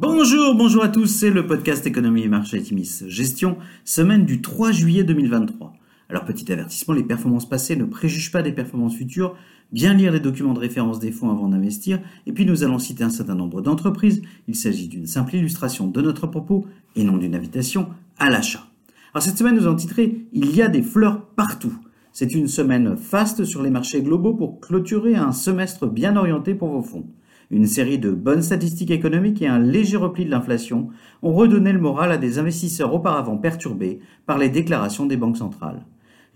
Bonjour, bonjour à tous, c'est le podcast Économie et Marché Timis Gestion, semaine du 3 juillet 2023. Alors petit avertissement, les performances passées ne préjugent pas des performances futures, bien lire les documents de référence des fonds avant d'investir, et puis nous allons citer un certain nombre d'entreprises, il s'agit d'une simple illustration de notre propos et non d'une invitation à l'achat. Alors cette semaine nous avons titré Il y a des fleurs partout. C'est une semaine faste sur les marchés globaux pour clôturer un semestre bien orienté pour vos fonds. Une série de bonnes statistiques économiques et un léger repli de l'inflation ont redonné le moral à des investisseurs auparavant perturbés par les déclarations des banques centrales.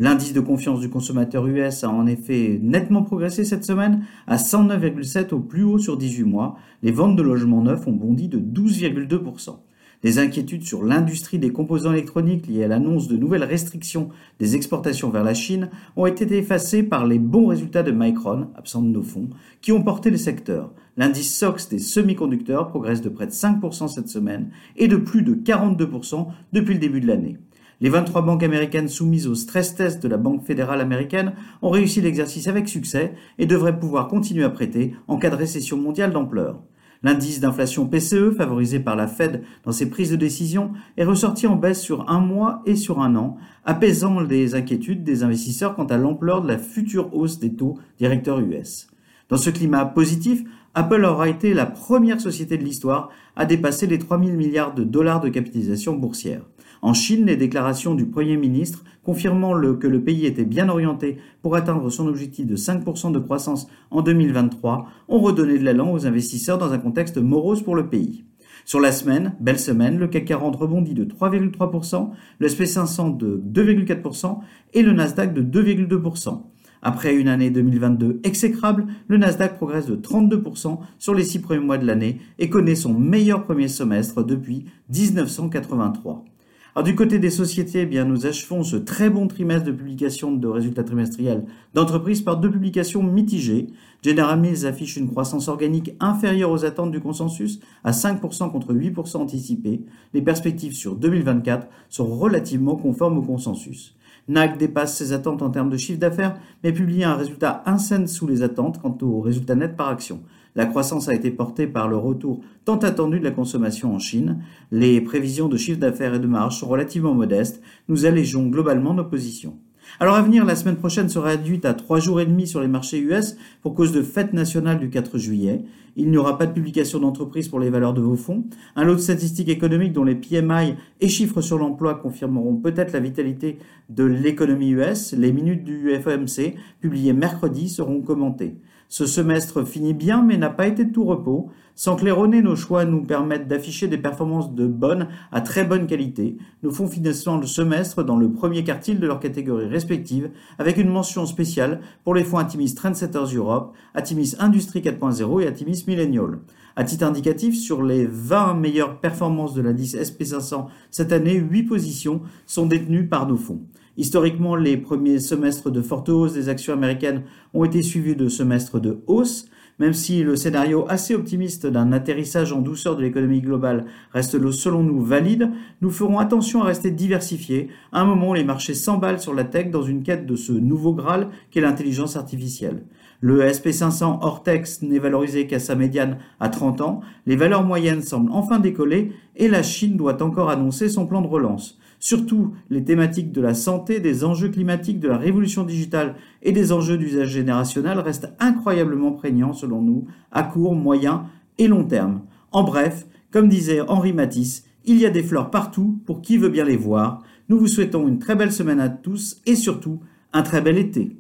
L'indice de confiance du consommateur US a en effet nettement progressé cette semaine à 109,7 au plus haut sur 18 mois. Les ventes de logements neufs ont bondi de 12,2%. Les inquiétudes sur l'industrie des composants électroniques liées à l'annonce de nouvelles restrictions des exportations vers la Chine ont été effacées par les bons résultats de Micron, absent de nos fonds, qui ont porté le secteur. L'indice SOX des semi-conducteurs progresse de près de 5% cette semaine et de plus de 42% depuis le début de l'année. Les 23 banques américaines soumises au stress test de la Banque fédérale américaine ont réussi l'exercice avec succès et devraient pouvoir continuer à prêter en cas de récession mondiale d'ampleur. L'indice d'inflation PCE, favorisé par la Fed dans ses prises de décision, est ressorti en baisse sur un mois et sur un an, apaisant les inquiétudes des investisseurs quant à l'ampleur de la future hausse des taux directeurs US. Dans ce climat positif, Apple aura été la première société de l'histoire à dépasser les 3 000 milliards de dollars de capitalisation boursière. En Chine, les déclarations du Premier ministre confirmant que le pays était bien orienté pour atteindre son objectif de 5% de croissance en 2023 ont redonné de l'élan aux investisseurs dans un contexte morose pour le pays. Sur la semaine, belle semaine, le CAC 40 rebondit de 3,3%, le SP500 de 2,4% et le Nasdaq de 2,2%. Après une année 2022 exécrable, le Nasdaq progresse de 32% sur les six premiers mois de l'année et connaît son meilleur premier semestre depuis 1983. Alors du côté des sociétés, eh nous achevons ce très bon trimestre de publication de résultats trimestriels d'entreprises par deux publications mitigées. General Mills affiche une croissance organique inférieure aux attentes du consensus à 5% contre 8% anticipés. Les perspectives sur 2024 sont relativement conformes au consensus. NAC dépasse ses attentes en termes de chiffre d'affaires, mais publie un résultat un sous les attentes quant au résultat net par action. La croissance a été portée par le retour tant attendu de la consommation en Chine. Les prévisions de chiffre d'affaires et de marge sont relativement modestes. Nous allégeons globalement nos positions. Alors à venir, la semaine prochaine sera réduite à trois jours et demi sur les marchés US pour cause de fête nationale du 4 juillet. Il n'y aura pas de publication d'entreprise pour les valeurs de vos fonds. Un lot de statistiques économiques dont les PMI et chiffres sur l'emploi confirmeront peut-être la vitalité de l'économie US. Les minutes du FOMC publiées mercredi seront commentées. Ce semestre finit bien mais n'a pas été de tout repos. Sans claironner, nos choix nous permettent d'afficher des performances de bonne à très bonne qualité. Nos fonds financement le semestre dans le premier quartile de leur catégorie respective, avec une mention spéciale pour les fonds Atimis Trendsetters Europe, Atimis Industrie 4.0 et Atimis Millennial. À titre indicatif, sur les 20 meilleures performances de l'indice SP500 cette année, 8 positions sont détenues par nos fonds. Historiquement, les premiers semestres de forte hausse des actions américaines ont été suivis de semestres de hausse, même si le scénario assez optimiste d'un atterrissage en douceur de l'économie globale reste selon nous valide, nous ferons attention à rester diversifiés à un moment les marchés s'emballent sur la tech dans une quête de ce nouveau Graal qu'est l'intelligence artificielle. Le SP500 Ortex n'est valorisé qu'à sa médiane à 30 ans, les valeurs moyennes semblent enfin décoller et la Chine doit encore annoncer son plan de relance. Surtout, les thématiques de la santé, des enjeux climatiques, de la révolution digitale et des enjeux d'usage générationnel restent incroyablement prégnants selon nous à court, moyen et long terme. En bref, comme disait Henri Matisse, il y a des fleurs partout pour qui veut bien les voir. Nous vous souhaitons une très belle semaine à tous et surtout un très bel été.